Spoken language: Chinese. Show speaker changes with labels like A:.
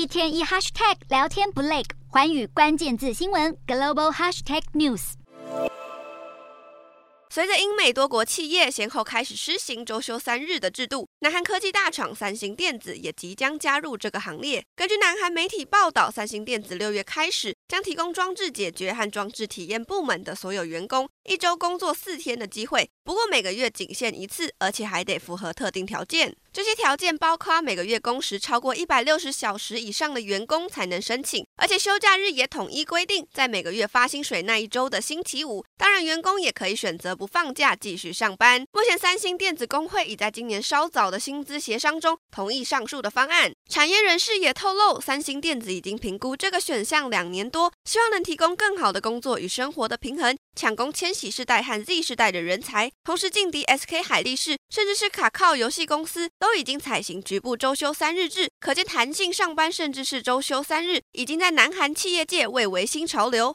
A: 一天一 hashtag 聊天不累，寰宇关键字新闻 global hashtag news。
B: 随着英美多国企业先后开始施行周休三日的制度，南韩科技大厂三星电子也即将加入这个行列。根据南韩媒体报道，三星电子六月开始将提供装置解决和装置体验部门的所有员工一周工作四天的机会，不过每个月仅限一次，而且还得符合特定条件。这些条件包括每个月工时超过一百六十小时以上的员工才能申请，而且休假日也统一规定在每个月发薪水那一周的星期五。当然，员工也可以选择不放假继续上班。目前，三星电子工会已在今年稍早的薪资协商中同意上述的方案。产业人士也透露，三星电子已经评估这个选项两年多，希望能提供更好的工作与生活的平衡，抢攻千禧世代和 Z 世代的人才，同时劲敌 SK 海力士，甚至是卡靠游戏公司。都已经采行局部周休三日制，可见弹性上班甚至是周休三日，已经在南韩企业界蔚为新潮流。